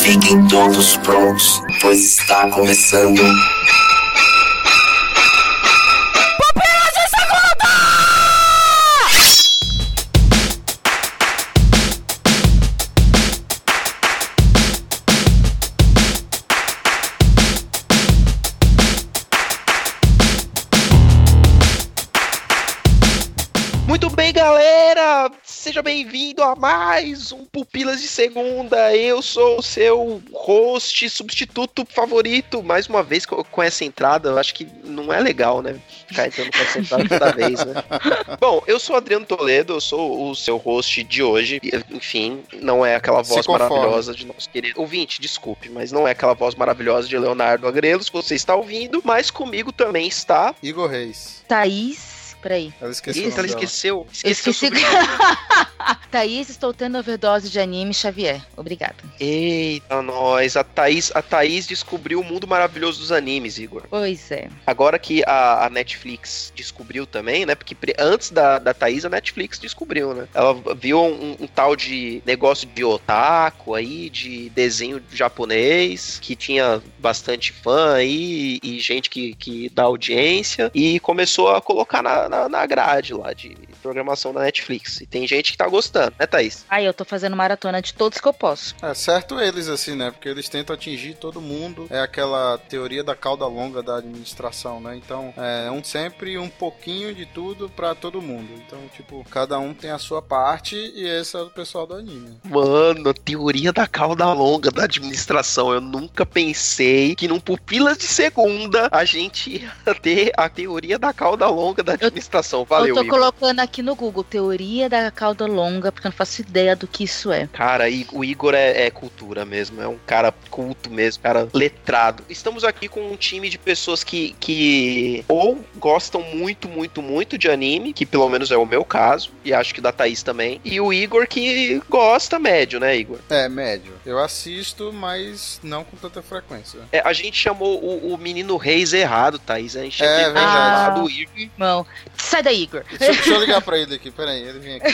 Fiquem todos prontos, pois está começando. A mais um Pupilas de Segunda. Eu sou o seu host, substituto favorito. Mais uma vez com essa entrada, eu acho que não é legal, né? Ficar entrando com essa entrada toda vez, né? Bom, eu sou o Adriano Toledo, eu sou o seu host de hoje. E, Enfim, não é aquela Se voz conforme. maravilhosa de nosso querido ouvinte, desculpe, mas não é aquela voz maravilhosa de Leonardo Agrelos que você está ouvindo, mas comigo também está. Igor Reis. Thaís. Peraí. Ela esqueceu. ela dela. esqueceu. Eu Esqueceu esqueci. Thaís, estou tendo overdose de anime Xavier. Obrigada. Eita, nós. A Thaís, a Thaís descobriu o mundo maravilhoso dos animes, Igor. Pois é. Agora que a, a Netflix descobriu também, né? Porque antes da, da Thaís, a Netflix descobriu, né? Ela viu um, um tal de negócio de otaku aí, de desenho japonês, que tinha bastante fã aí e gente que, que dá audiência, e começou a colocar na, na, na grade lá de programação da Netflix. E tem gente que tá gostando, né, Thaís? Aí eu tô fazendo maratona de todos que eu posso. É certo eles, assim, né? Porque eles tentam atingir todo mundo. É aquela teoria da cauda longa da administração, né? Então, é um sempre um pouquinho de tudo pra todo mundo. Então, tipo, cada um tem a sua parte e esse é o pessoal do anime. Mano, a teoria da cauda longa da administração. Eu nunca pensei que num Pupilas de Segunda a gente ia ter a teoria da cauda longa da administração. Valeu, eu tô Igor. colocando aqui no Google teoria da cauda longa, porque eu não faço ideia do que isso é. Cara, I- o Igor é, é cultura mesmo, é um cara culto mesmo, cara letrado. Estamos aqui com um time de pessoas que, que ou gostam muito, muito, muito de anime, que pelo menos é o meu caso, e acho que da Thaís também, e o Igor que gosta médio, né, Igor? É, médio. Eu assisto, mas não com tanta frequência. É, a gente chamou o, o menino Reis errado, Thaís. A gente É, tinha que verdade. chamar do Igor. Irmão, sai daí, Igor. Deixa, eu- deixa eu ligar pra ele aqui, peraí, ele vem aqui.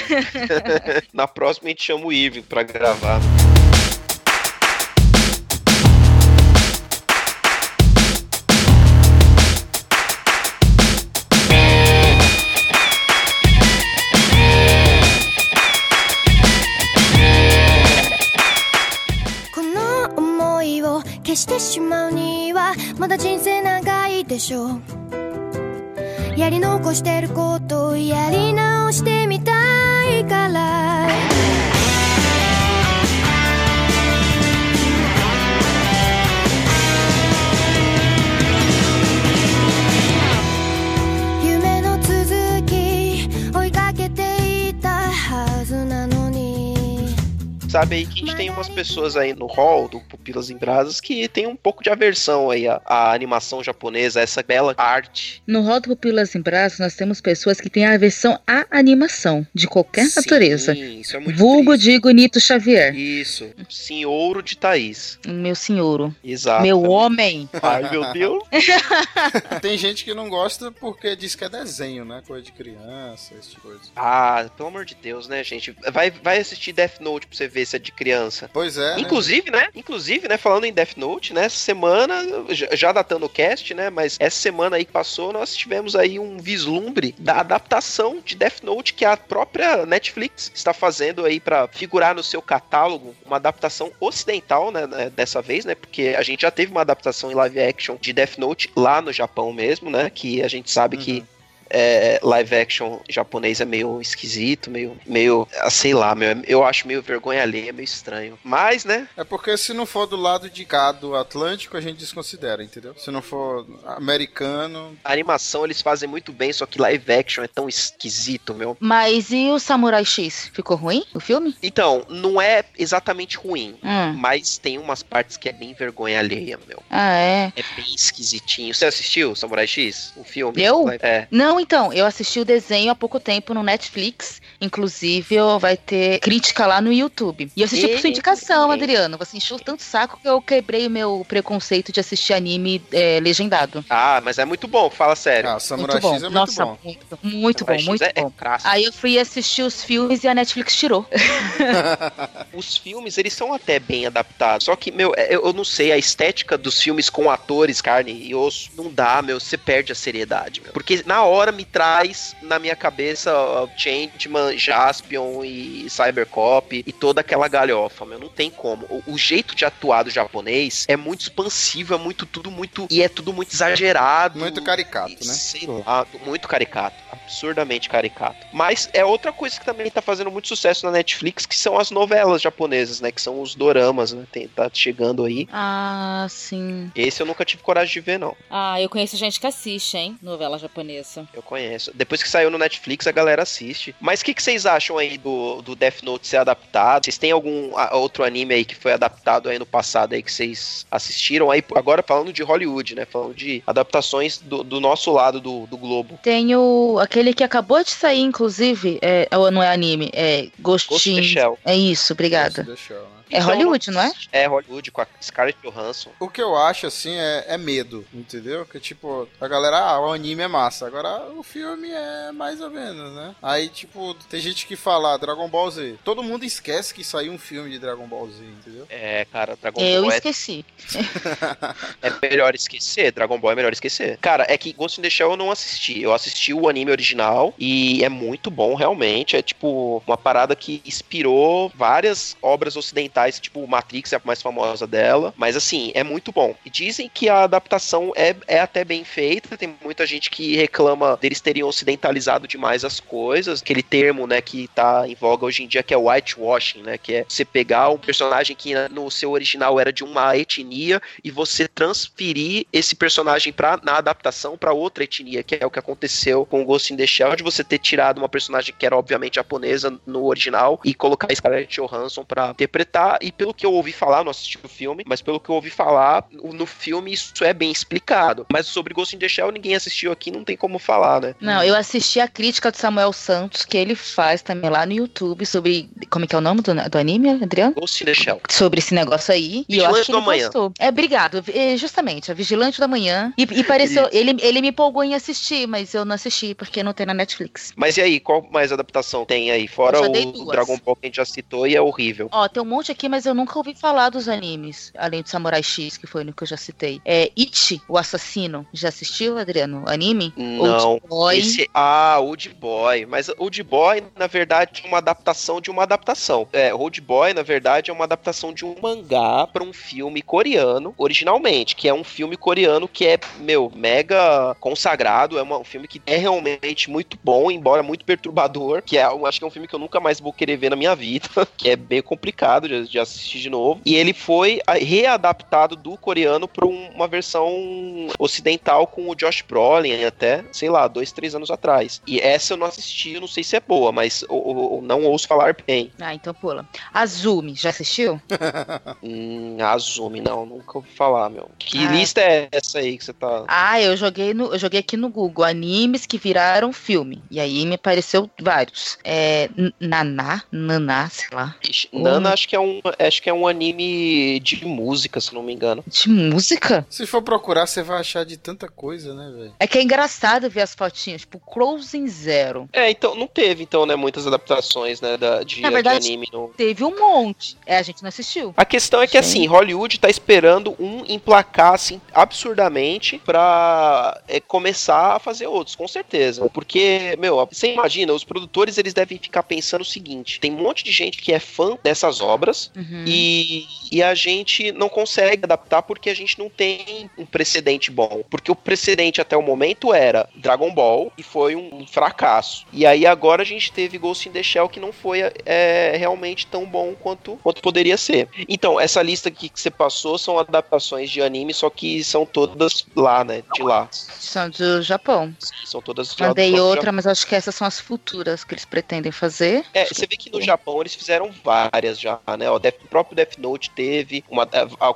Na próxima a gente chama o Irving pra gravar.「この想いを消してしまうにはまだ人生長いでしょう」「 やり残してることやり直してみたいから」Sabe aí que a gente tem umas pessoas aí no hall do Pupilas em Brasas que tem um pouco de aversão aí à, à animação japonesa, a essa bela arte. No Rol do Pupilas em Braços, nós temos pessoas que têm aversão à animação, de qualquer natureza. Sim, isso é muito Vulgo triste. digo Nito Xavier. Isso, senhoro de Thaís. Meu senhor. Exato. Meu homem. Ai, meu Deus. Tem gente que não gosta porque diz que é desenho, né? Coisa de criança, esse tipo de coisa. Ah, pelo amor de Deus, né, gente? Vai, vai assistir Death Note pra você ver é de criança. Pois é, né? Inclusive, né? Inclusive, né? Falando em Death Note, né? Essa semana, já- datando o cast, né? Mas essa semana aí que passou, nós tivemos aí um vislumbre da adaptação de Death Note que a própria Netflix está fazendo aí pra figurar no seu catálogo. Uma adaptação ocidental, né? né, Dessa vez, né? Porque a gente já teve uma adaptação em live action de Death Note lá no Japão mesmo, né? Que a gente sabe Uhum. que é, live action japonês é meio esquisito, meio, meio, ah, sei lá, meu, eu acho meio vergonha alheia, meio estranho. Mas, né, É porque se não for do lado de cá do Atlântico, a gente desconsidera, entendeu? Se não for americano. a animação eles fazem muito bem, só que live action é tão esquisito, meu. Mas e o Samurai X? Ficou ruim o filme? Então, não é exatamente ruim. Hum. Mas tem umas partes que é bem vergonha alheia, meu. Ah, é. É bem esquisitinho. Você assistiu Samurai X? O filme? Eu? É. Não, Não, então, eu assisti o desenho há pouco tempo no Netflix. Inclusive, vai ter crítica lá no YouTube. E eu assisti por sua indicação. Adriano. Você encheu tanto saco que eu quebrei o meu preconceito de assistir anime é, legendado. Ah, mas é muito bom, fala sério. Ah, Samurai muito bom. X é muito Nossa, bom. muito, muito bom, X muito é, é bom. crasso. Aí eu fui assistir os filmes e a Netflix tirou. Os filmes, eles são até bem adaptados. Só que, meu, é- eu não sei, a estética dos filmes com atores, carne e osso, não dá, meu. Você perde a seriedade, meu. Porque na hora me traz na minha cabeça ó, Changeman, Jaspion e Cybercop e toda aquela galhofa, meu. Não tem como. O, o jeito de atuar do japonês é muito expansivo, é muito tudo muito. E é tudo muito exagerado. Muito caricato, né? Sei lá, muito caricato. Absurdamente caricato. Mas é outra coisa que também tá fazendo muito sucesso na Netflix, que são as novelas japonesas, né? Que são os doramas, né? Tem, tá chegando aí. Ah, sim. Esse eu nunca tive coragem de ver, não. Ah, eu conheço gente que assiste, hein? Novela japonesa. Eu conheço. Depois que saiu no Netflix, a galera assiste. Mas o que, que vocês acham aí do, do Death Note ser adaptado? Vocês têm algum a- outro anime aí que foi adaptado aí no passado aí que vocês assistiram? Aí, agora falando de Hollywood, né? Falando de adaptações do, do nosso lado do, do globo. Tem o, aquele que acabou de sair, inclusive, é, ou não é anime, é Ghost in Ghost the in... Shell. É isso, obrigada. Deixa eu, né? É Hollywood, não é? É Hollywood, com a Scarlett Johansson. O que eu acho, assim, é, é medo, entendeu? Que, tipo, a galera, ah, o anime é massa. Agora, o filme é mais ou menos, né? Aí, tipo, tem gente que fala ah, Dragon Ball Z. Todo mundo esquece que saiu um filme de Dragon Ball Z, entendeu? É, cara, Dragon Eu Ball é, esqueci. é melhor esquecer. Dragon Ball é melhor esquecer. Cara, é que Ghost in the Shell eu não assisti. Eu assisti o anime original e é muito bom, realmente. É tipo uma parada que inspirou várias obras ocidentais, tipo Matrix é a mais famosa dela. Mas assim, é muito bom. E dizem que a adaptação é, é até bem feita. Tem muita gente que reclama deles terem ocidentalizado demais as coisas. Aquele termo, né, que tá em voga hoje em dia, que é whitewashing, né? Que é você pegar um personagem que no seu original era de uma etnia e você transferir esse personagem pra, na adaptação para outra etnia, que é o que aconteceu com o Ghost in the Shell, de você ter tirado uma personagem que era obviamente japonesa no original e colocar Scarlett Johansson pra interpretar. E pelo que eu ouvi falar, não assisti o filme, mas pelo que eu ouvi falar, no filme isso é bem explicado. Mas sobre Ghost in the Shell ninguém assistiu aqui, não tem como falar, né? Não, eu assisti a crítica do Samuel Santos, que ele faz também lá no YouTube sobre. Como é que é o nome do, do anime, Adriano? Ghost in the Shell. Sobre esse negócio aí. e eu Vigilante acho que ele gostou. É, obrigado. É, justamente, a Vigilante da Manhã. E, e pareceu. Isso. Ele, ele me empolgou em assistir, mas eu não assisti, porque não tem na Netflix. Mas e aí, qual mais adaptação tem aí? Fora o duas. Dragon Ball que a gente já citou e é horrível. Ó, tem um monte aqui, mas eu nunca ouvi falar dos animes, além do Samurai X, que foi no que eu já citei. É It, o assassino. Já assistiu, Adriano? Anime? Não. Old Boy. Esse, ah, Old Boy. Mas Old Boy, na verdade, é uma adaptação de uma adaptação. É, Old Boy, na verdade, é uma adaptação de um mangá pra um filme coreano, originalmente, que é um filme coreano que é, meu, mega consagrado. É uma- um filme que é realmente muito bom, embora muito perturbador. Que é, eu acho que é um filme que eu nunca mais vou querer ver na minha vida, que é bem complicado de, de assistir de novo. E ele foi ah, readaptado do coreano pra um- uma versão ocidental com o Josh Brolin até, sei lá, dois, três anos atrás. E essa eu não assisti, eu não sei se é boa, mas eu, eu não ouço falar bem. Ah, então pula. Azumi, já assistiu? Hum, Azumi, não, nunca ouvi falar, meu. Que Ah. lista é essa aí que você tá. Ah, eu joguei no, eu joguei aqui no Google animes que viraram filme. E aí me apareceu vários. É Naná, Naná, sei lá. Ixi. Nana, acho que, é um, acho que é um anime de música, se não me engano. De música? Se for procurar, você vai achar de tanta coisa, né, velho? É que é engraçado ver as fotinhas, tipo Closing Zero. É, então, não teve, então, né, muitas adaptações, né, da, de, Na de verdade- anime no, Teve um monte. É, a gente não assistiu. A questão é que, Sim. assim, Hollywood tá esperando um emplacar, assim, absurdamente pra é, começar a fazer outros, com certeza. Porque, meu, você imagina, os produtores, eles devem ficar pensando o seguinte, tem um monte de gente que é fã dessas obras Uhum. e, e a gente não consegue adaptar porque a gente não tem um precedente bom. Porque o precedente até o momento era Dragon Ball e foi um fracasso. E aí agora a gente teve Ghost in the Shell que não foi é, realmente tão bom quanto, quanto poderia ser. Então, essa lista aqui que você passou são adaptações de anime, só que são todas lá, né? De lá. São do Japão. São todas do Mandei próprio outra, mas acho que essas são as futuras que eles pretendem fazer. É, você vê que no Japão eles fizeram várias já, né? Ó, Death- o próprio Death Note teve uma,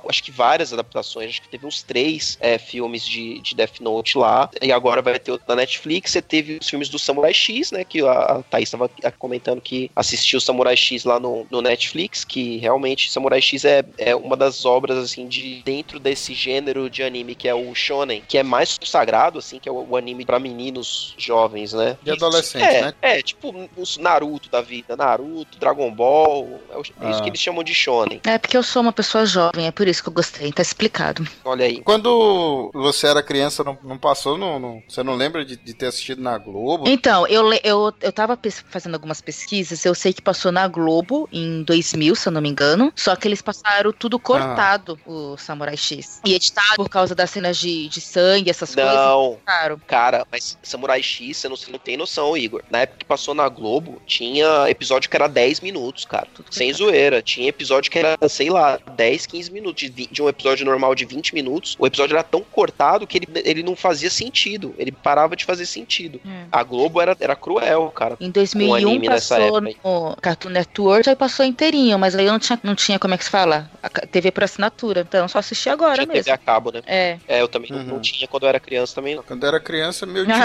acho que várias adaptações, acho que teve uns três é, filmes de, de Death Note lá, e agora vai ter outro na Netflix. Você teve os filmes do Samurai X, né? Que a, a Thaís estava comentando que assistiu o Samurai X lá no, no Netflix, que realmente Samurai X é, é uma das obras, assim, de dentro desse gênero de anime que é o Shonen, que é mais consagrado, assim, que é o, o anime pra meninos jovens, né? De adolescente, é, né? É, tipo os Naruto da vida, Naruto, Dragon Ball, é, o- é isso Ah. que eles chamam de Shonen. É porque eu sou uma pessoa jovem, é por isso que eu gostei, tá explicado. Olha aí. Quando você era criança, não, não passou, no, no- você não lembra de, de ter assistido na Globo? Então, eu, eu, eu tava fazendo algumas pesquisas, eu sei que passou na Globo em 2000, se eu não me engano, só que eles passaram tudo cortado, o Samurai X. E editado por causa das cenas de, de sangue, essas coisas. Não, Claro. cara, mas Samurai X, você não, você não tem noção, Igor. Na época que passou na Globo, tinha episódio que era 10 minutos, cara. Tudo Sem cortado. zoeira. Tinha episódio que era, sei lá, 10, 15 minutos. De, de um episódio normal de 20 minutos, o episódio era tão cortado que ele, ele não fazia sentido. Ele parava de fazer sentido. É. A Globo era, era cruel, cara. Em 2001 anime nessa passou no Cartoon Network, aí passou inteirinho, mas aí eu não tinha, não tinha como é que se fala, a TV por assinatura, então eu só assisti agora Tinha TV mesmo. a cabo, né? É, É, eu também não- Uhum. não tinha quando eu era criança também, não. Quando eu era criança, meu tio tinha.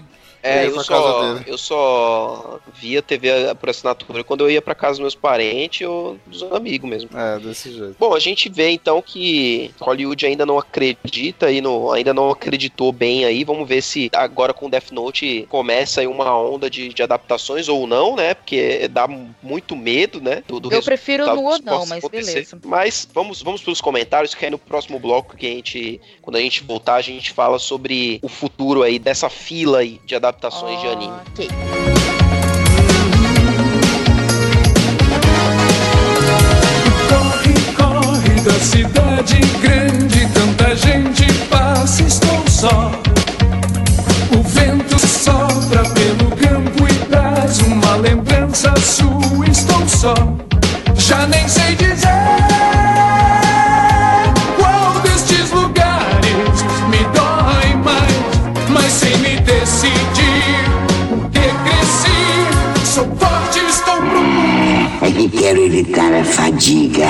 E É, eu só, eu só via TV por assinatura quando eu ia pra casa dos meus parentes ou dos amigos mesmo. É, desse jeito. Bom, a gente vê então que Hollywood ainda não acredita e no, ainda não acreditou bem aí. Vamos ver se agora com Death Note começa aí uma onda de, de adaptações ou não, né? Porque dá muito medo, né? Do, do eu prefiro no ou não, mas acontecer. beleza. Mas vamos, vamos pros comentários, que aí no próximo bloco que a gente, quando a gente voltar, a gente fala sobre o futuro aí dessa fila aí de adaptações de anime. Corre, corre da cidade grande, tanta gente passa, estou só. O vento sopra pelo campo e traz uma lembrança sua, estou só. Já nem sei dizer qual É que quero evitar a fadiga.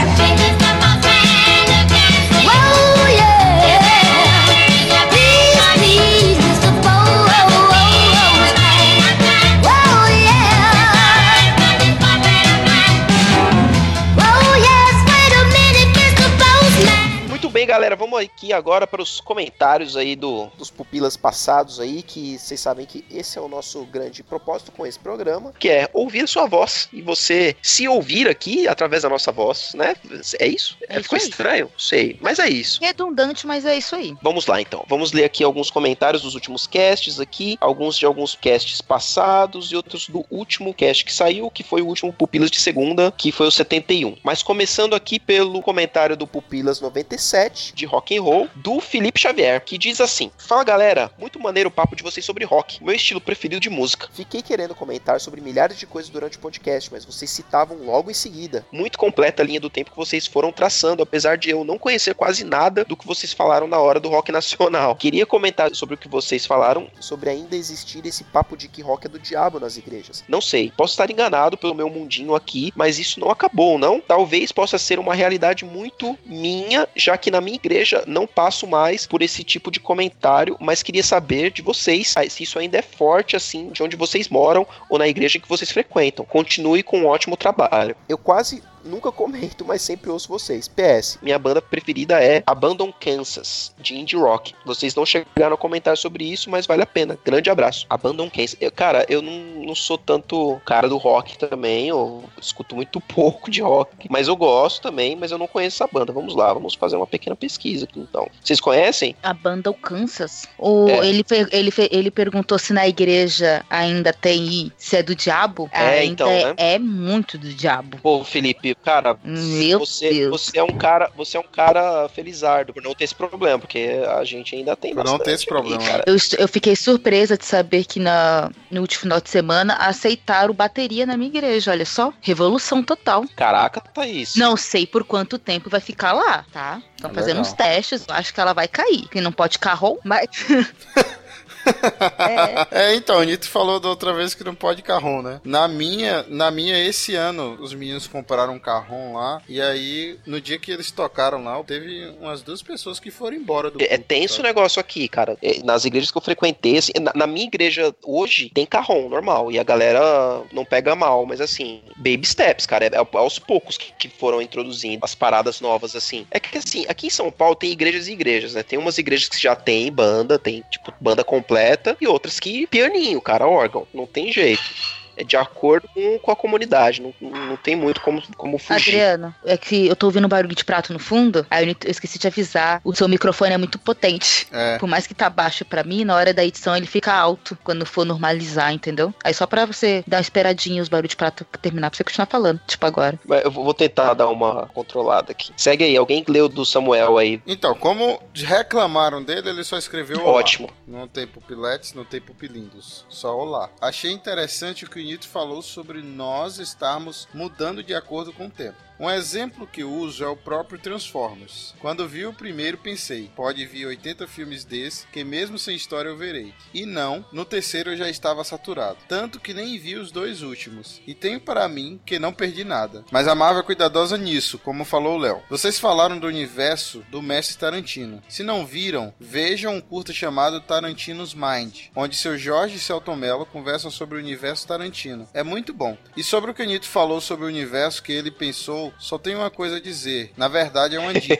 Vamos aqui agora para os comentários aí do, dos pupilas passados aí, que vocês sabem que esse é o nosso grande propósito com esse programa, que é ouvir a sua voz e você se ouvir aqui através da nossa voz, né? É isso? É isso Ficou aí. estranho? Sei, mas é isso. Redundante, mas é isso aí. Vamos lá então. Vamos ler aqui alguns comentários dos últimos casts aqui, alguns de alguns casts passados e outros do último cast que saiu, que foi o último Pupilas de segunda, que foi o 71. Mas começando aqui pelo comentário do Pupilas 97 de rock and roll do Felipe Xavier, que diz assim: "Fala galera, muito maneiro o papo de vocês sobre rock, meu estilo preferido de música. Fiquei querendo comentar sobre milhares de coisas durante o podcast, mas vocês citavam logo em seguida. Muito completa a linha do tempo que vocês foram traçando, apesar de eu não conhecer quase nada do que vocês falaram na hora do rock nacional. Queria comentar sobre o que vocês falaram sobre ainda existir esse papo de que rock é do diabo nas igrejas. Não sei, posso estar enganado pelo meu mundinho aqui, mas isso não acabou, não? Talvez possa ser uma realidade muito minha, já que na minha igreja não passo mais por esse tipo de comentário, mas queria saber de vocês ah, se isso ainda é forte assim, de onde vocês moram ou na igreja que vocês frequentam. Continue com um ótimo trabalho. Eu quase nunca comento, mas sempre ouço vocês. PS, minha banda preferida é Abandon Kansas, de indie rock. Vocês não chegaram a comentar sobre isso, mas vale a pena. Grande abraço. Abandon Kansas. Eu, cara, eu não, não sou tanto cara do rock também, eu escuto muito pouco de rock, mas eu gosto também, mas eu não conheço essa banda. Vamos lá, vamos fazer uma pequena pesquisa aqui então. Vocês conhecem? A banda Kansas. O, É. ele, ele, ele perguntou se na igreja ainda tem se é do diabo. É, ainda então, é, né? é muito do diabo. Pô, Felipe, cara, Meu você, Deus. você é um cara, você é um cara felizardo por não ter esse problema, porque a gente ainda tem Por não ter esse problema, cara. Eu, est- eu fiquei surpresa de saber que na, no último final de semana aceitaram bateria na minha igreja. Olha só, revolução total. Caraca, Thaís. Não sei por quanto tempo vai ficar lá, tá? Estão É fazendo legal. uns testes, eu acho que ela vai cair. Que não pode carro, mas É, então, o Nito falou da outra vez que não pode carrom, né? Na minha, na minha, esse ano, os meninos compraram um carrom lá, e aí, no dia que eles tocaram lá, teve umas duas pessoas que foram embora do É culto, tenso o negócio aqui, cara. É, Nas igrejas que eu frequentei, assim, na, na minha igreja hoje tem carrom normal. E a galera não pega mal, mas assim, baby steps, cara. É, é aos poucos que, que foram introduzindo as paradas novas, assim. É que assim, aqui em São Paulo tem igrejas e igrejas, né? Tem umas igrejas que já tem banda, tem, tipo, banda completa, e outras que pianinho, cara, órgão. Não tem jeito. É de acordo com, com a comunidade. Não, não tem muito como, como fugir. Adriano, é que eu tô ouvindo um barulho de prato no fundo, aí eu esqueci de avisar. O seu microfone é muito potente. É. Por mais que tá baixo pra mim, na hora da edição ele fica alto quando for normalizar, entendeu? Aí só pra você dar uma esperadinha os barulhos de prato terminar pra você continuar falando, tipo agora. Eu vou tentar dar uma controlada aqui. Segue aí, alguém leu do Samuel aí. Então, como reclamaram dele, ele só escreveu olá. Ótimo. Não tem pupiletes, não tem pupilindos. Só olá. Achei interessante o que Nito falou sobre nós estarmos mudando de acordo com o tempo. Um exemplo que uso é o próprio Transformers. Quando vi o primeiro, pensei, pode vir 80 filmes desse, que mesmo sem história eu verei. E não, no terceiro eu já estava saturado. Tanto que nem vi os dois últimos. E tenho para mim que não perdi nada. Mas a Marvel é cuidadosa nisso, como falou o Léo. Vocês falaram do universo do mestre Tarantino. Se não viram, vejam um curta chamado Tarantino's Mind, onde seu Jorge e Celton Mello conversam sobre o universo Tarantino. É muito bom. E sobre o que o Nito falou sobre o universo que ele pensou, só tenho uma coisa a dizer. Na verdade, é uma dica.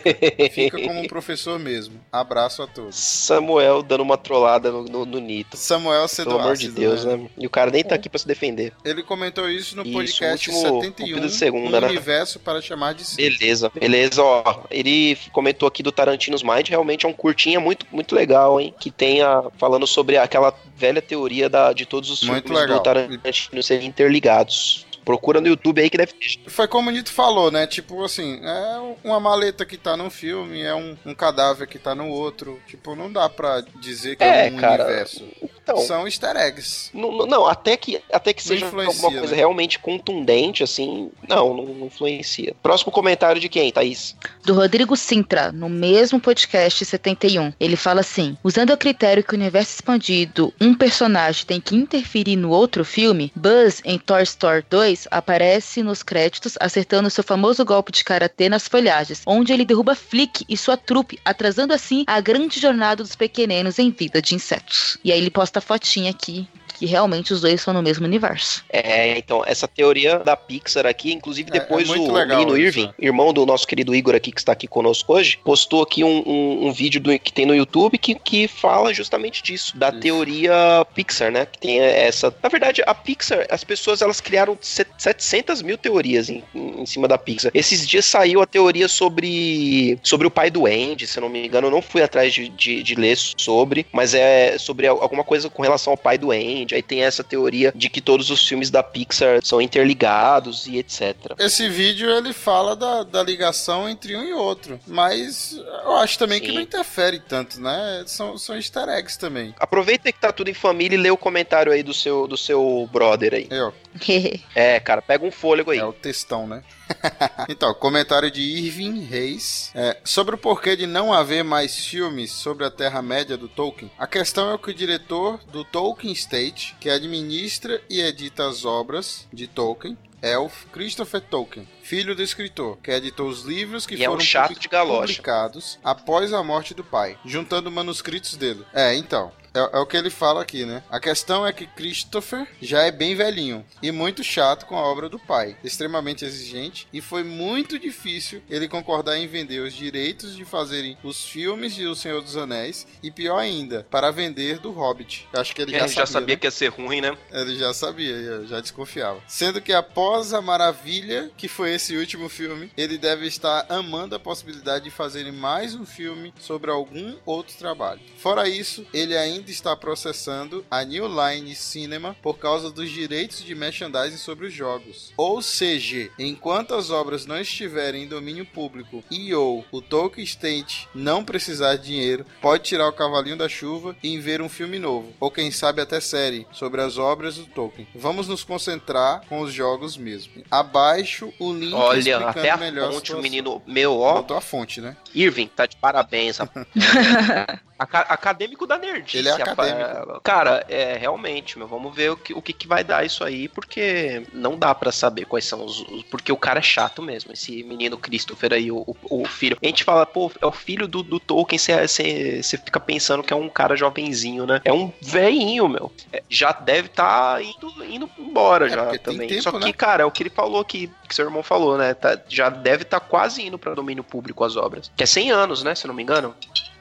Fica como um professor mesmo. Abraço a todos. Samuel dando uma trollada no, no, no Nito. Samuel Cedo Pelo amor de Ácido, Deus, né? né? E o cara nem tá aqui pra se defender. Ele comentou isso no Isso, podcast último 71, Cúpido de segunda, um né? universo para chamar de si. Beleza, beleza, ó. Ele comentou aqui do Tarantino's Mind, realmente é um curtinha muito, muito legal, hein? Que tenha falando sobre aquela velha teoria da, de todos os Muito filmes legal. do Tarantino serem interligados. Procura no YouTube aí que deve ter. Foi como o Nito falou, né? Tipo assim, é uma maleta que tá num filme, é um, um cadáver que tá no outro. Tipo, não dá pra dizer que é, É, um cara. universo. Então, São easter eggs. não, não- não, até que, até que seja alguma coisa né? realmente contundente, assim, não, não, não influencia. Próximo comentário de quem, Thaís? do Rodrigo Sintra, no mesmo podcast 71. Ele fala assim: usando a critério que o universo expandido, um personagem tem que interferir no outro filme, Buzz em Toy Story 2 aparece nos créditos acertando seu famoso golpe de karatê nas folhagens, onde ele derruba Flick e sua trupe, atrasando assim a grande jornada dos pequeninos em vida de insetos. E aí ele posta a fotinha aqui. Que realmente os dois são no mesmo universo. É, então, essa teoria da Pixar aqui, inclusive É, é depois muito o legal menino isso, Irving, né? irmão do nosso querido Igor aqui, que está aqui conosco hoje, postou aqui um, um- um vídeo do- que tem no YouTube que, que fala justamente disso, da Isso. teoria Pixar, né? Que tem essa. Na verdade, a Pixar, as pessoas elas criaram set- 700 mil teorias em, em cima da Pixar. Esses dias saiu a teoria sobre, sobre o pai do Andy, se eu não me engano, eu não fui atrás de, de, de ler sobre, mas é sobre al- alguma coisa com relação ao pai do Andy. Aí tem essa teoria de que todos os filmes da Pixar são interligados e etc. Esse vídeo ele fala da, da ligação entre um e outro. Mas eu acho também que Sim. não interfere tanto, né? São, são easter eggs também. Aproveita que tá tudo em família e lê o comentário aí do seu, do seu brother aí. É, ó, É, cara, pega um fôlego aí. é o textão, né? então, comentário de Irving Reis. É, sobre o porquê de não haver mais filmes sobre a Terra-média do Tolkien. A questão é que o diretor do Tolkien State, que administra e edita as obras de Tolkien, é o Christopher Tolkien, filho do escritor, que editou os livros que E é um foram de galocha. publicados após a morte do pai, juntando manuscritos dele. É, então. É, é o que ele fala aqui, né? A questão é que Christopher já é bem velhinho e muito chato com a obra do pai, extremamente exigente, e foi muito difícil ele concordar em vender os direitos de fazerem os filmes de O Senhor dos Anéis e pior ainda, para vender do Hobbit. Acho que ele já, É, já sabia né? que ia ser ruim, né? Ele já sabia, já desconfiava. Sendo que após a maravilha que foi esse último filme, ele deve estar amando a possibilidade de fazerem mais um filme sobre algum outro trabalho. Fora isso, ele ainda está processando a New Line Cinema por causa dos direitos de merchandising sobre os jogos. Ou seja, enquanto as obras não estiverem em domínio público e ou o Tolkien State não precisar de dinheiro, pode tirar o cavalinho da chuva e ver um filme novo, ou quem sabe até série, sobre as obras do Tolkien. Vamos nos concentrar com os jogos mesmo. Abaixo o link Olha, explicando até a melhor fonte, o menino meu, ó. Botou a fonte, né? Irving, tá de parabéns, rapaz. Aca- acadêmico da nerdice. Ele é acadêmico. Cara, é realmente, meu, vamos ver o que, o que, que vai dar isso aí, porque não dá pra saber quais são os, os- Porque o cara é chato mesmo, esse menino Christopher aí, o, o, o filho. A gente fala, pô, é o filho do, do Tolkien, você fica pensando que é um cara jovenzinho, né? É um velhinho, meu. É, já deve estar indo, indo embora É, já também. tempo, Só que, né? cara, é o que ele falou que, que seu irmão falou, né? Tá- já deve estar quase indo pra domínio público as obras. Que é 100 anos, né? Se eu não me engano.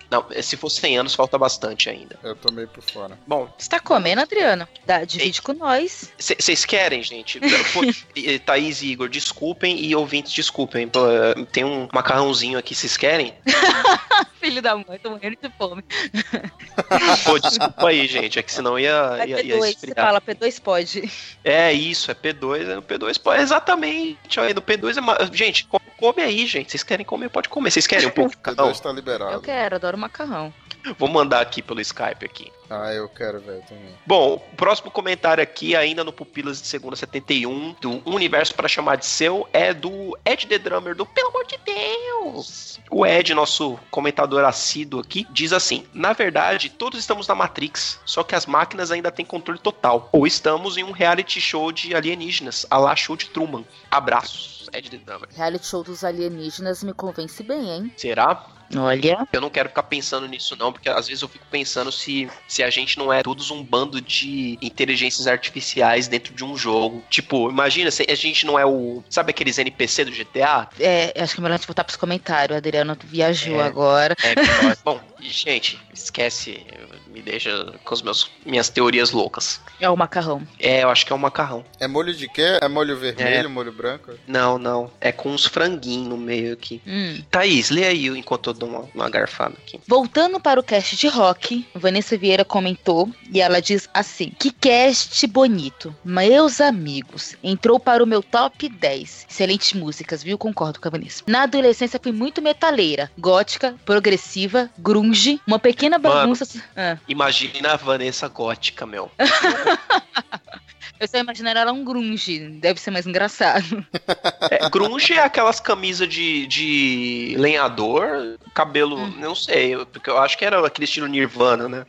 Não, se for 100 anos, falta bastante ainda. Eu tô meio por fora. Bom, Você tá comendo, Adriano? Dá, divide com nós. vocês querem, gente? E- Thaís e Igor, desculpem e ouvintes, desculpem. Tem um macarrãozinho aqui, vocês querem? Filho da mãe, tô morrendo de fome. Pô, desculpa aí, gente. É que senão ia, É ia, ia P2, você fala, P2 pode. É isso, é P2, é no P2. Pô, exatamente. Olha, no P2 é. Gente, come, aí, gente. Vocês querem comer, pode comer. Vocês querem um pouco de macarrão? P2 tá liberado. Eu quero, adoro macarrão. Vou mandar aqui pelo Skype aqui. Ah, eu quero, velho, também. Bom, o próximo comentário aqui, ainda no Pupilas de Segunda 71, do Um Universo para Chamar de Seu, é do Ed The Drummer, do Pelo Amor de Deus! O Ed, nosso comentador assíduo aqui, diz assim: Na verdade, todos estamos na Matrix, só que as máquinas ainda têm controle total. Ou estamos em um reality show de alienígenas, a lá show de Truman. Abraços, Ed The Drummer. Reality show dos alienígenas me convence bem, hein? Será? Olha. Eu não quero ficar pensando nisso, não, porque às vezes eu fico pensando se, se a gente não é todos um bando de inteligências artificiais dentro de um jogo. Tipo, imagina se a gente não é o. Sabe aqueles NPC do GTA? É, acho que é melhor a gente voltar pros comentários. O Adriano viajou É. agora. É. Bom, gente, esquece. Me deixa com as meus, minhas teorias loucas. É o macarrão. É, eu acho que é um macarrão. É molho de quê? É molho vermelho, molho branco? Não, não. É com uns franguinhos no meio aqui. Hum. Thaís, lê aí enquanto eu dou uma, uma garfada aqui. Voltando para o cast de rock, Vanessa Vieira comentou e ela diz assim: Que cast bonito. Meus amigos, entrou para o meu top 10. Excelentes músicas, viu? Concordo com a Vanessa. Na adolescência fui muito metaleira, gótica, progressiva, grunge, uma pequena Mano. bagunça. Ah, Imagina a Vanessa gótica, meu. eu só imaginando ela um grunge, deve ser mais engraçado. É, grunge é aquelas camisas de, de lenhador, cabelo, Hum. não sei, porque eu acho que era aquele estilo Nirvana, né?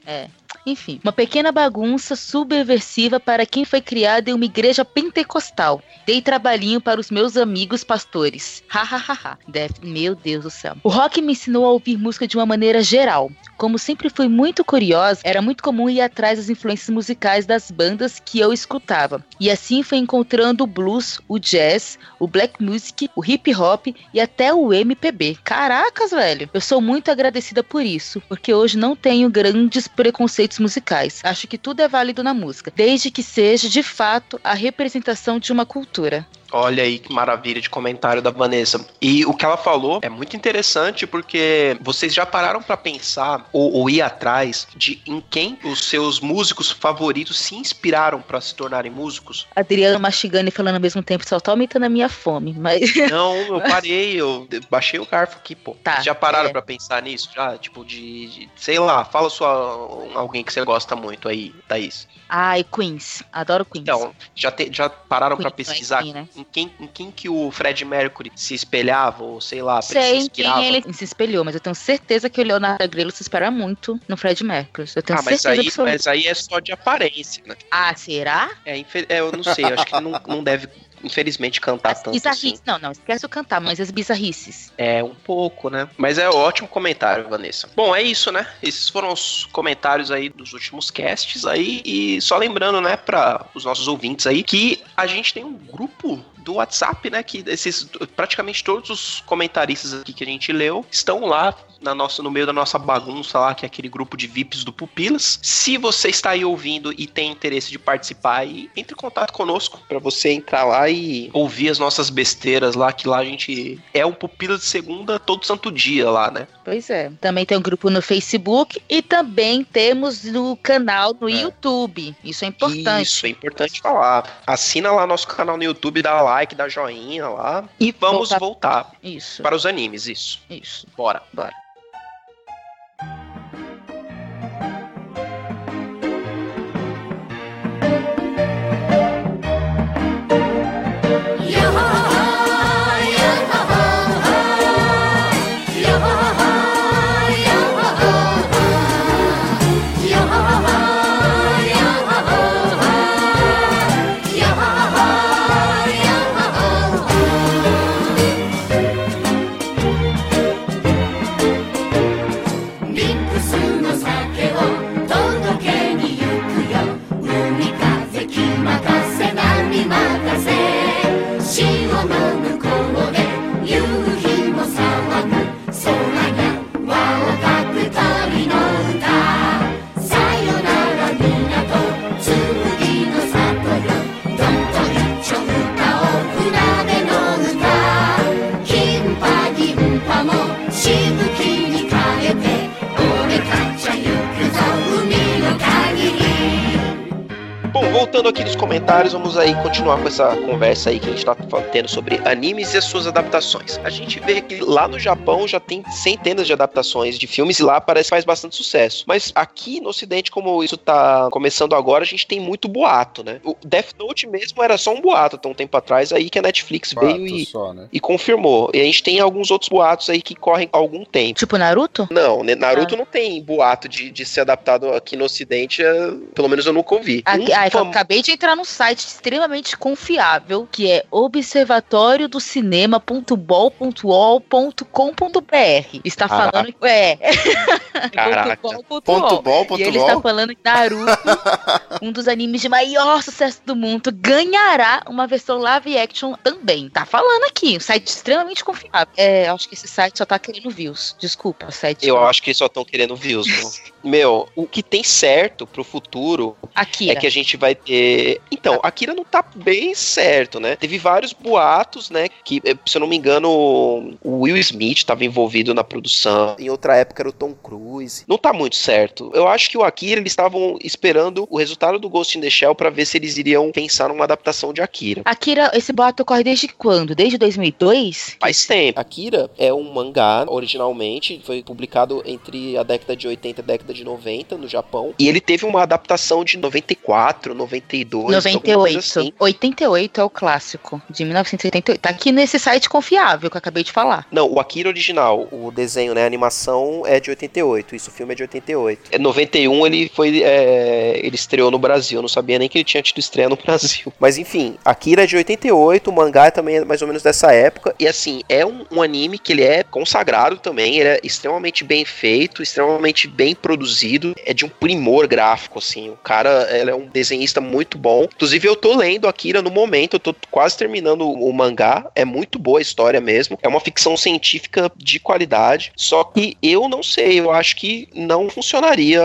Enfim, uma pequena bagunça subversiva para quem foi criado em uma igreja pentecostal. Dei trabalhinho para os meus amigos pastores. Hahaha. Deve- Meu Deus do céu. O rock me ensinou a ouvir música de uma maneira geral. Como sempre fui muito curiosa, era muito comum ir atrás das influências musicais das bandas que eu escutava. E assim fui encontrando o blues, o jazz, o black music, o hip hop e até o MPB. Caracas, velho. Eu sou muito agradecida por isso, porque hoje não tenho grandes preconceitos musicais. Acho que tudo é válido na música, desde que seja de fato a representação de uma cultura. Olha aí que maravilha de comentário da Vanessa. E o que ela falou é muito interessante porque vocês já pararam pra pensar ou, ou ir atrás de em quem os seus músicos favoritos se inspiraram pra se tornarem músicos? Adriano mastigando e falando ao mesmo tempo só tá aumentando a minha fome, mas Não, eu parei, eu baixei o garfo aqui, pô. Tá, já pararam é. pra pensar nisso? Já, tipo, de, de- Sei lá, fala sua, alguém que você gosta muito aí, Thaís. ai, Queens, adoro Queens. Então, já, te- já pararam pra Queens, pesquisar né? Em, quem, em quem que o Fred Mercury se espelhava, ou sei lá, se Sei em inspirava? quem ele se espelhou, mas eu tenho certeza que o Leonardo Grelo se espera muito no Fred Mercury. Eu tenho Ah, mas certeza aí, absoluta. mas aí é só de aparência, né? Ah, será? É, é, eu não sei, acho que não, não deve, infelizmente, cantar As tanto assim. bizarrices. Não, não, esquece o cantar, mas as bizarrices. É, um pouco, né? Mas é ótimo comentário, Vanessa. Bom, é isso, né? Esses foram os comentários aí dos últimos casts aí. E só lembrando, né, para os nossos ouvintes aí, que a gente tem um grupo do WhatsApp, né? Que esses praticamente todos os comentaristas aqui que a gente leu estão lá na nossa, no meio da nossa bagunça lá, que é aquele grupo de VIPs do Pupilas. Se você está aí ouvindo e tem interesse de participar aí, entre em contato conosco para você entrar lá e ouvir as nossas besteiras lá, que lá a gente é o Pupilas de segunda todo santo dia lá, né? Pois é. Também tem um grupo no Facebook e também temos no canal no É. YouTube. Isso é importante. Isso, é importante falar. Assina lá nosso canal no YouTube, dá like, dá joinha lá. E vamos Voltar- voltar Isso. para os animes, isso. Isso. Bora. Bora. Continuar com essa conversa aí que a gente tá tendo sobre animes e as suas adaptações. A gente vê que lá no Japão já tem centenas de adaptações de filmes e lá parece que faz bastante sucesso. Mas aqui no ocidente, como isso tá começando agora, a gente tem muito boato, né? O Death Note mesmo era só um boato até um tempo atrás, aí que a Netflix Boato veio e, só, né? e confirmou. E a gente tem alguns outros boatos aí que correm há algum tempo. Tipo Naruto? Não, né, Naruto não tem boato de, de ser adaptado aqui no ocidente, é, pelo menos eu nunca ouvi. Aqui, Um ah, eu fam- acabei de entrar num site extremamente confiável, que é observatório do cinema.bol.ol.com.br. Está Caraca. falando que é. .bol.ol. Ponto bom, ponto E ele está falando que Naruto, um dos animes de maior sucesso do mundo, ganhará uma versão live action também. Tá falando aqui, um site extremamente confiável. É, acho que esse site só tá querendo views. Desculpa, site. Eu acho que só estão querendo views, meu. O que tem certo pro futuro Akira. é que a gente vai ter. Então, Akira não tá bem certo, né? Teve vários boatos, né? Que, eh, se eu não me engano, o Will Smith tava envolvido na produção. Em outra época era o Tom Cruise. Não tá muito certo. Eu acho que o Akira, eles estavam esperando o resultado do Ghost in the Shell pra ver se eles iriam pensar numa adaptação de Akira. Akira, esse boato ocorre desde quando? Desde 2002? Faz tempo. Akira é um mangá, originalmente, foi publicado entre a década de 80 e a década de 90 no Japão. E ele teve uma adaptação de 94, 92, alguma coisa 98. assim. 88 é o clássico, de 1988. Tá aqui nesse site confiável que eu acabei de falar. Não, o Akira original, o desenho, né, a animação é de 88, isso o filme é de 88. É 91 ele foi, é, ele estreou no Brasil, eu não sabia nem que ele tinha tido estreia no Brasil. Mas enfim, Akira é de 88, o mangá também é mais ou menos dessa época, e assim, é um, um anime que ele é consagrado também, ele é extremamente bem feito, extremamente bem produzido, é de um primor gráfico, assim, o cara, é um desenhista muito bom. Inclusive eu tô lendo Akira no momento, eu tô quase terminando o mangá, é muito boa a história mesmo, é uma ficção científica de qualidade, só que eu não sei, eu acho que não funcionaria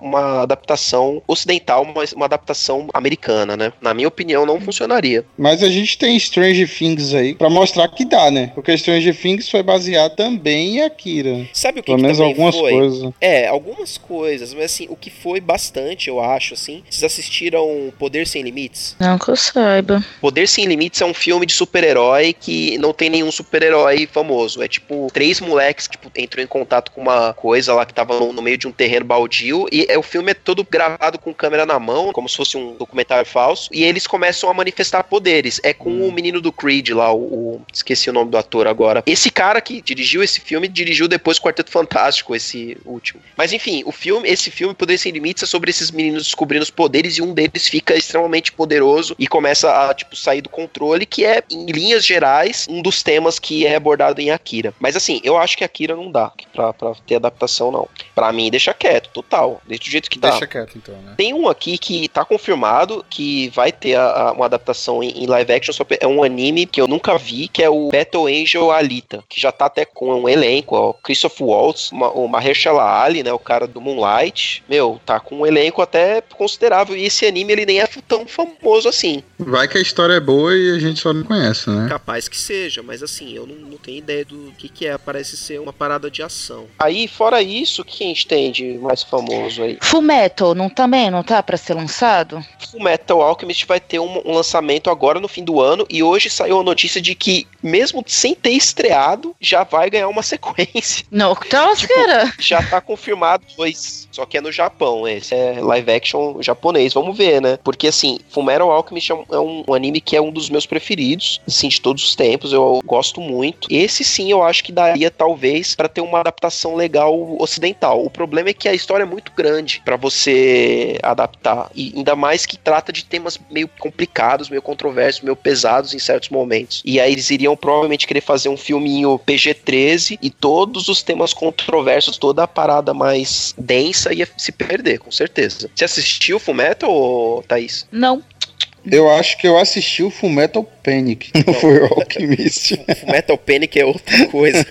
uma adaptação ocidental, mas uma adaptação americana, né? Na minha opinião, não funcionaria. Mas a gente tem Stranger Things aí pra mostrar que dá, né? Porque Stranger Things foi baseado também em Akira. Sabe o que, Pelo que menos algumas foi? coisas. É, algumas coisas, mas assim, o que foi bastante, eu acho, assim, vocês assistiram Poder Sem Limites? Não que eu saiba. Poder Sem Limites é um filme de super-herói que não tem nenhum super-herói famoso. É tipo, três moleques que tipo, entram em contato com uma coisa lá que tava no, no meio de um terreno baldio. E é, o filme é todo gravado com câmera na mão, como se fosse um documentário falso. E eles começam a manifestar poderes. É com o menino do Creed lá, o, o- Esqueci o nome do ator agora. Esse cara que dirigiu esse filme, dirigiu depois o Quarteto Fantástico, esse último. Mas enfim, o filme, esse filme, Poder Sem Limites, é sobre esses meninos descobrindo os poderes e um deles fica extremamente poderoso e começa a, tipo, sair do controle, que é, em linhas gerais, um dos temas que é abordado em Akira. Mas assim, eu acho que Akira não dá pra, pra ter adaptação, não. Pra mim, deixa quieto, total. Deixa do jeito que tá. Deixa quieto então, né? Tem um aqui que tá confirmado que vai ter a- a- uma adaptação em, em live action, só é um anime que eu nunca vi, que é o Battle Angel Alita, que já tá até com um elenco, ó, Christoph Waltz, uma- o Mahershala Ali, né, o cara do Moonlight, meu, tá com um elenco até considerável, e esse anime ele nem é tão famoso assim. Vai que a história é boa e a gente só não conhece, né? Capaz que seja, mas assim, eu não, não tenho ideia do que que é, parece ser uma parada de ação. Aí, fora isso, o que a gente tem de mais famoso aí? Fullmetal, não também não tá pra ser lançado? O Metal Alchemist vai ter um, um lançamento agora no fim do ano e hoje saiu a notícia de que, mesmo sem ter estreado, já vai ganhar uma sequência. Não, então Tipo. Já tá confirmado dois. Só que é no Japão, esse é live action japonês. Vamos ver, né? Porque assim, Fullmetal Alchemist é um, é um anime que é um dos meus preferidos, assim, de todos os tempos. Eu gosto muito. Esse sim, eu acho que daria talvez pra ter uma adaptação legal ocidental. O problema é que a história é muito grande pra você adaptar e ainda mais que trata de temas meio complicados, meio controversos, meio pesados em certos momentos. E aí eles iriam provavelmente querer fazer um filminho PG-13 e todos os temas controversos, toda a parada mais densa ia se perder, com certeza. Você assistiu Fullmetal, ô, Thaís? Não. Eu acho que eu assisti o Fullmetal Panic, não foi o Alchemist. Metal Panic é outra coisa.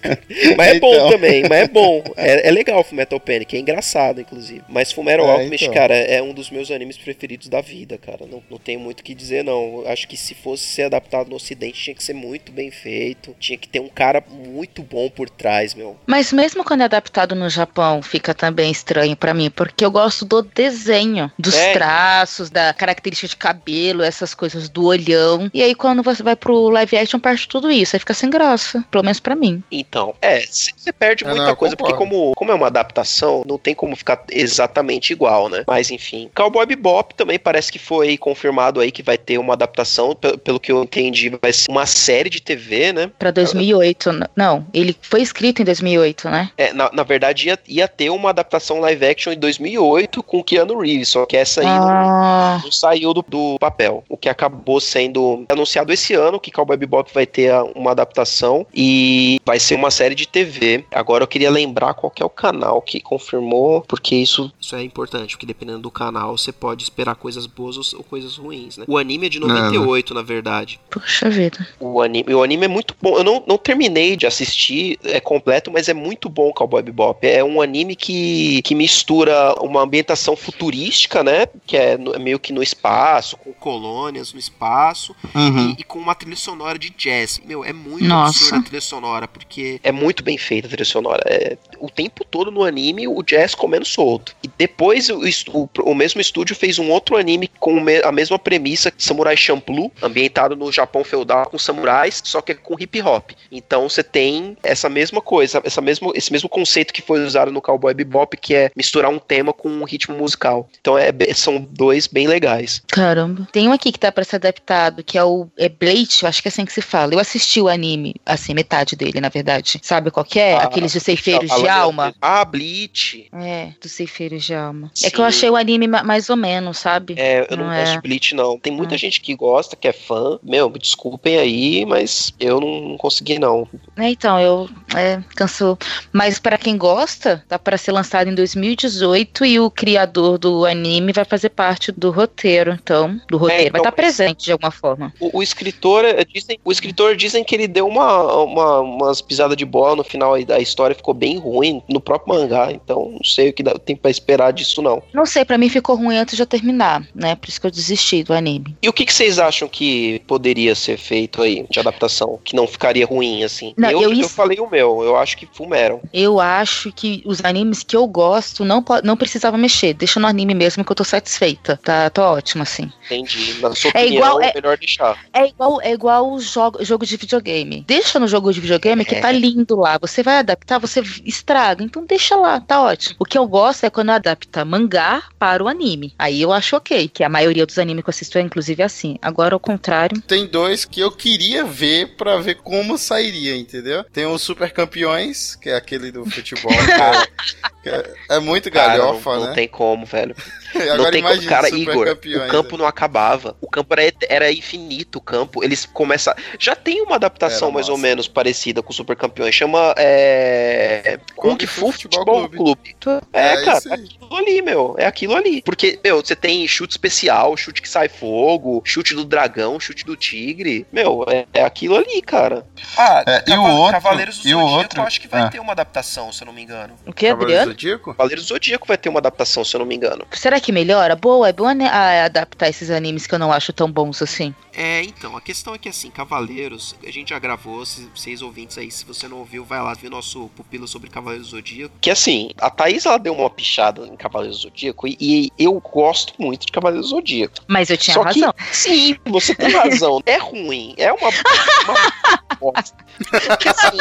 mas é bom Então. também, mas é bom. É, é legal o Metal Panic, é engraçado, inclusive. Mas Fullmetal É, Alchemist, então. cara, é um dos meus animes preferidos da vida, cara. Não, não tenho muito o que dizer, não. Eu Acho que se fosse ser adaptado no ocidente, tinha que ser muito bem feito. Tinha que ter um cara muito bom por trás, meu. Mas mesmo quando é adaptado no Japão, fica também estranho pra mim, porque eu gosto do desenho, dos É. traços, da característica de cabelo, essas coisas do olhão. E aí quando você vai pro live action, parte tudo isso, aí fica sem graça, pelo menos pra mim. Então, é, você perde É, muita não, coisa, porque como, como é uma adaptação, não tem como ficar exatamente igual, né? Mas enfim. Cowboy Bebop também parece que foi confirmado aí que vai ter uma adaptação, pe- pelo que eu entendi, vai ser uma série de TV, né? Pra 2008, n- não, ele foi escrito em 2008, né? É, na, na verdade, ia, ia ter uma adaptação live action em 2008 com Keanu Reeves, só que essa aí não, Ah, não saiu do, do papel. O que acabou sendo anunciado esse ano, que Cowboy Bebop vai ter uma adaptação e vai ser uma série de TV. Agora eu queria lembrar qual que é o canal que confirmou, porque isso, isso é importante, porque dependendo do canal você pode esperar coisas boas ou, ou coisas ruins, né? O anime é de 98, na verdade. puxa vida. O anime, o anime é muito bom. Eu não, não terminei de assistir é completo, mas é muito bom Cowboy Bebop. É um anime que, que mistura uma ambientação futurística, né? Que é no- meio que no espaço, com colônias no espaço, Uhum. e, e com uma trilha sonora de jazz. Meu, é muito Nossa. absurda a trilha sonora, porque é muito bem feita a trilha sonora. É, o tempo todo no anime, o jazz comendo solto. E depois o, o, o mesmo estúdio fez um outro anime com a mesma premissa, Samurai Champloo, ambientado no Japão feudal com samurais, só que é com hip hop. Então você tem essa mesma coisa, essa mesmo, esse mesmo conceito que foi usado no Cowboy Bebop, que é misturar um tema com um ritmo musical. Então é, be- são dois bem legais. Caramba. Tem um aqui que tá pra ser adaptado, que é o é Blade, eu acho que é assim que se fala. Eu assisti o anime, assim, metade dele, na verdade. Sabe qual que é? Ah, Aqueles de ceifeiros Fala de mesmo. alma. Ah, Bleach. É, dos ceifeiros de alma. Sim. É que eu achei o anime ma- mais ou menos, sabe? É, eu não, Não gosto é. de Bleach, não. Tem muita Ah. gente que gosta, que é fã. Meu, me desculpem aí, mas eu não, não consegui, não. É, então, eu é, cansou. Mas pra quem gosta, tá pra ser lançado em 2018 e o criador do anime vai fazer parte do roteiro, então, do roteiro. Vai então, estar presente de alguma forma. O, o escritor, é, dizem, o escritor dizem que ele deu uma, uma, umas pisadas de bola no final da história, ficou bem ruim no próprio mangá. Então, não sei o que dá, tem pra esperar disso, não. Não sei, pra mim ficou ruim antes de eu terminar, né? Por isso que eu desisti do anime. E o que, que vocês acham que poderia ser feito aí de adaptação? Que não ficaria ruim, assim? Não, eu, eu eu falei o meu, eu acho que Fumeram. Eu acho que os animes que eu gosto não, não precisava mexer. Deixa no anime mesmo que eu tô satisfeita. Tá, tô ótima, assim. Entendi. Na sua É opinião, igual- é é- melhor deixar. É igual, é igual o jogo, jogo de videogame. Deixa no jogo de videogame que É. tá lindo lá. Você vai adaptar, você estraga. Então deixa lá, tá ótimo. O que eu gosto é quando adapta mangá para o anime. Aí eu acho ok, que a maioria dos animes que eu assisto é inclusive assim. Agora, ao contrário. Tem dois que eu queria ver pra ver como sairia, entendeu? Tem o Super Campeões, que é aquele do futebol. que é, que é- é muito Cara, não, galhofa, não né? tem como, velho. Agora não tem como, cara, Igor, o campo né? não acabava. O campo era, era infinito, o campo. Eles começaram. Já tem uma adaptação Era mais ou massa. menos parecida com o Super Campeões. Chama é... Kung Fu Futebol Clube. É, É cara, é aquilo ali, meu. É aquilo ali. Porque, meu, você tem chute especial, chute que sai fogo, chute do dragão, chute do tigre. Meu, é, é aquilo ali, cara. Ah, É, e o outro- Cavaleiros do e o Zodíaco, outro- eu acho que vai ah. ter uma adaptação, se eu não me engano. O que, Cavaleiro Adriano? Zodíaco? Cavaleiros do Zodíaco vai ter uma adaptação, se eu não me engano. Será que melhora? Boa, é bom né, a- adaptar esses animes que eu não acho tão bons assim. É, então, a questão é que assim, Cavaleiros, a gente já gravou, se vocês ouvintes aí, se você não ouviu, vai lá ver nosso pupilo sobre Cavaleiros do Zodíaco. Que assim, a Thaís ela deu uma pichada em Cavaleiros do Zodíaco e, e eu gosto muito de Cavaleiros do Zodíaco. Mas eu tinha Só razão. que, sim, você tem razão. É ruim, é uma, uma bosta. Porque assim,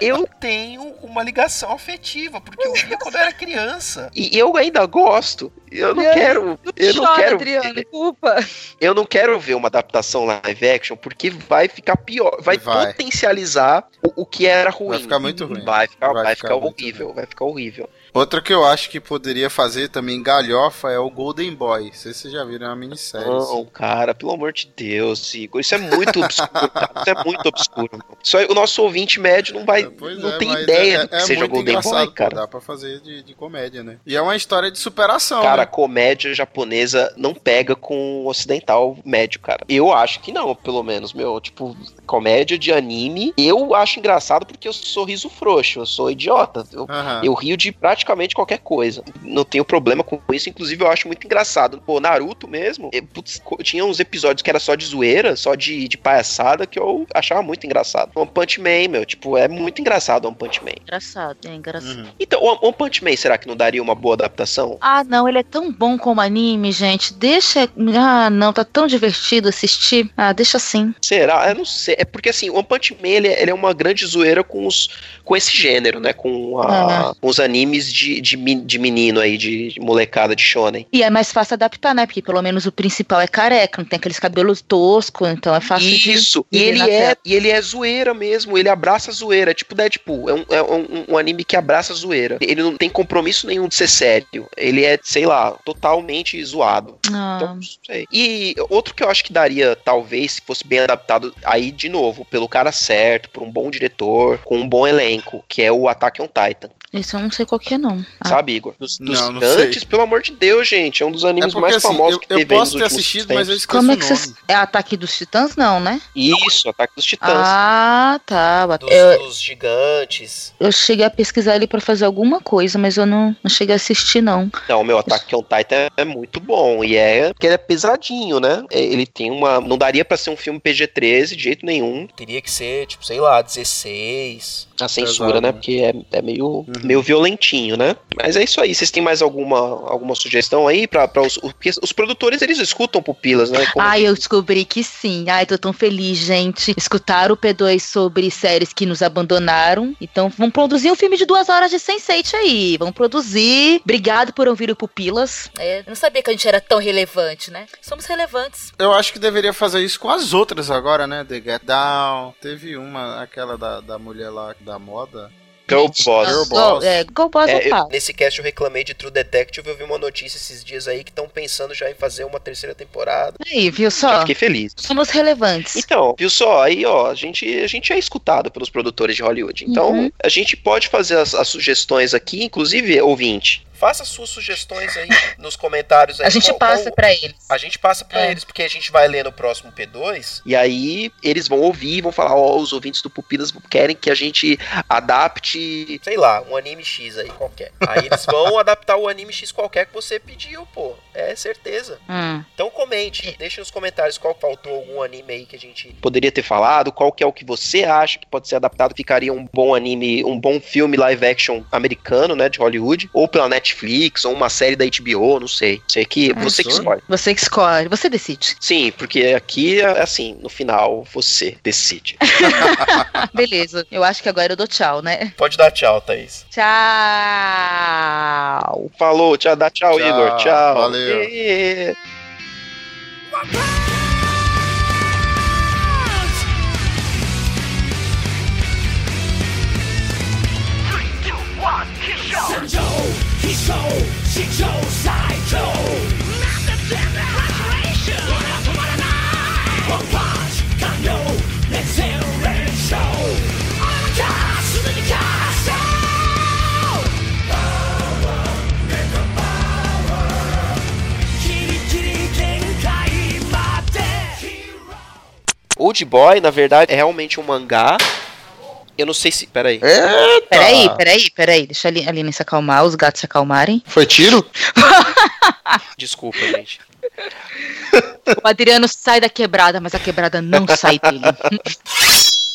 eu tenho uma ligação afetiva, porque eu via quando eu era criança. E eu ainda gosto. Eu não quero. Eu não quero. ver- culpa. eu não quero ver uma adaptação live action porque vai ficar pior, vai, Vai. potencializar o, o que era ruim. Vai ficar muito ruim. Vai ficar, Vai vai ficar ficar horrível, vai ficar horrível. Outra que eu acho que poderia fazer também galhofa é o Golden Boy. Não sei se vocês já viram, é uma minissérie. Não, assim. cara, pelo amor de Deus, Igor. Isso é muito obscuro, cara. Isso é muito obscuro. Mano. Só o nosso ouvinte médio não vai. Pois não é, tem ideia é, do que é seja Golden Boy, cara. Pô, dá pra fazer de, de comédia, né? E é uma história de superação. Cara, né? comédia japonesa não pega com o ocidental médio, cara. Eu acho que não, pelo menos, meu. Tipo, comédia de anime, eu acho engraçado porque eu sou riso frouxo, eu sou idiota. Eu, eu rio de praticamente qualquer coisa. Não tenho problema com isso, inclusive eu acho muito engraçado. Pô, Naruto mesmo, eh, putz, tinha uns episódios que era só de zoeira, só de, de palhaçada, que eu achava muito engraçado. One Punch Man, meu, tipo, é muito engraçado One Punch Man. Engraçado, é engraçado. Uhum. Então, One Punch Man, será que não daria uma boa adaptação? Ah, não, ele é tão bom como anime, gente. Deixa. Ah, não, tá tão divertido assistir. Ah, deixa assim. Será? Eu não sei. É porque assim, One Punch Man ele, é- ele é uma grande zoeira com os com esse gênero, né? Com, a- com os animes de, de, de menino aí, de, de molecada de shonen. E é mais fácil adaptar, né? Porque pelo menos o principal é careca, não tem aqueles cabelos toscos, então é fácil. Isso, e de ver ele, é, tela. e ele é zoeira mesmo, ele abraça a zoeira, tipo Deadpool, é um, é um, um anime que abraça a zoeira. Ele não tem compromisso nenhum de ser sério, ele é, sei lá, totalmente zoado. Ah, Então, não sei. E outro que eu acho que daria, talvez, se fosse bem adaptado, aí de novo, pelo cara certo, por um bom diretor, com um bom elenco, que é o Attack on Titan. Esse eu não sei qual que é, não. Ah, Sabe, Igor? Dos, dos Não, não sei. pelo amor de Deus, gente. É um dos É animes porque mais assim, famosos eu, que eu teve nos posso ter assistido, mas eu tempos. esqueci Como o é que vocês. É Ataque dos Titãs, não, né? Isso, Ataque dos Titãs. Ah, tá. dos, Eu, dos gigantes. eu cheguei a pesquisar ele pra fazer alguma coisa, mas eu não, não cheguei a assistir, não. Não, meu Attack on Titan é muito bom. E é porque ele é pesadinho, né? É, Ele tem uma. Não daria pra ser um filme PG-13 de jeito nenhum. Teria que ser, tipo, sei lá, 16. A censura, Pesado, né? né? Porque é, é meio, meio violentinho, né? Mas é isso aí. Vocês têm mais alguma, alguma sugestão aí pra, pra os. Porque os produtores eles escutam pupilas, né? Como- Ai, eu descobri que sim. Ai, tô tão feliz, gente. Escutaram o P2 sobre séries que nos abandonaram. Então, vamos produzir um filme de duas horas de Sense8 aí. Vamos produzir. Obrigado por ouvir o Pupilas. É, eu não sabia que a gente era tão relevante, né? Somos relevantes. Eu acho que deveria fazer isso com as outras agora, né? The Get Down. Teve uma, aquela da, da mulher lá da moda. Girl Boss. Girl Go, Boss. é, Go Boss É, eu eu- falo. nesse cast eu reclamei de True Detective, eu vi uma notícia esses dias aí que estão pensando já em fazer uma terceira temporada. Aí, viu Já só? fiquei feliz. Somos relevantes. Então, viu só, aí ó, a gente, a gente é escutado pelos produtores de Hollywood. Então, Uhum. a gente pode fazer as, as sugestões aqui, inclusive, ouvinte. Faça suas sugestões aí nos comentários. Aí, A gente qual- passa qual- pra eles. A gente passa pra É. eles, porque a gente vai ler no próximo P2. E aí eles vão ouvir e vão falar: Ó, os ouvintes do Pupilas querem que a gente adapte, sei lá, um anime X aí qualquer. Aí eles vão adaptar o anime X qualquer que você pediu, pô. É certeza. Hum. Então comente, deixe nos comentários qual faltou algum anime aí que a gente poderia ter falado, qual que é o que você acha que pode ser adaptado, ficaria um bom anime, um bom filme live action americano, né, de Hollywood, ou pela Netflix, ou uma série da HBO, não sei. Sei que você que escolhe. Você que escolhe, você decide. Sim, porque aqui é assim, no final você decide. Beleza. Eu acho que agora eu dou tchau, né? Pode dar tchau, Thaís. Tchau. Falou, tchau, dá tchau, Tchau, Igor. Tchau. valeu. Ê. Old Boy, na verdade, é realmente um mangá. Eu não sei se. Peraí. Eita! Peraí, peraí, peraí. Deixa a Aline- a Aline se acalmar, os gatos se acalmarem. Foi tiro? Desculpa, gente. O Adriano sai da quebrada, mas a quebrada não sai dele.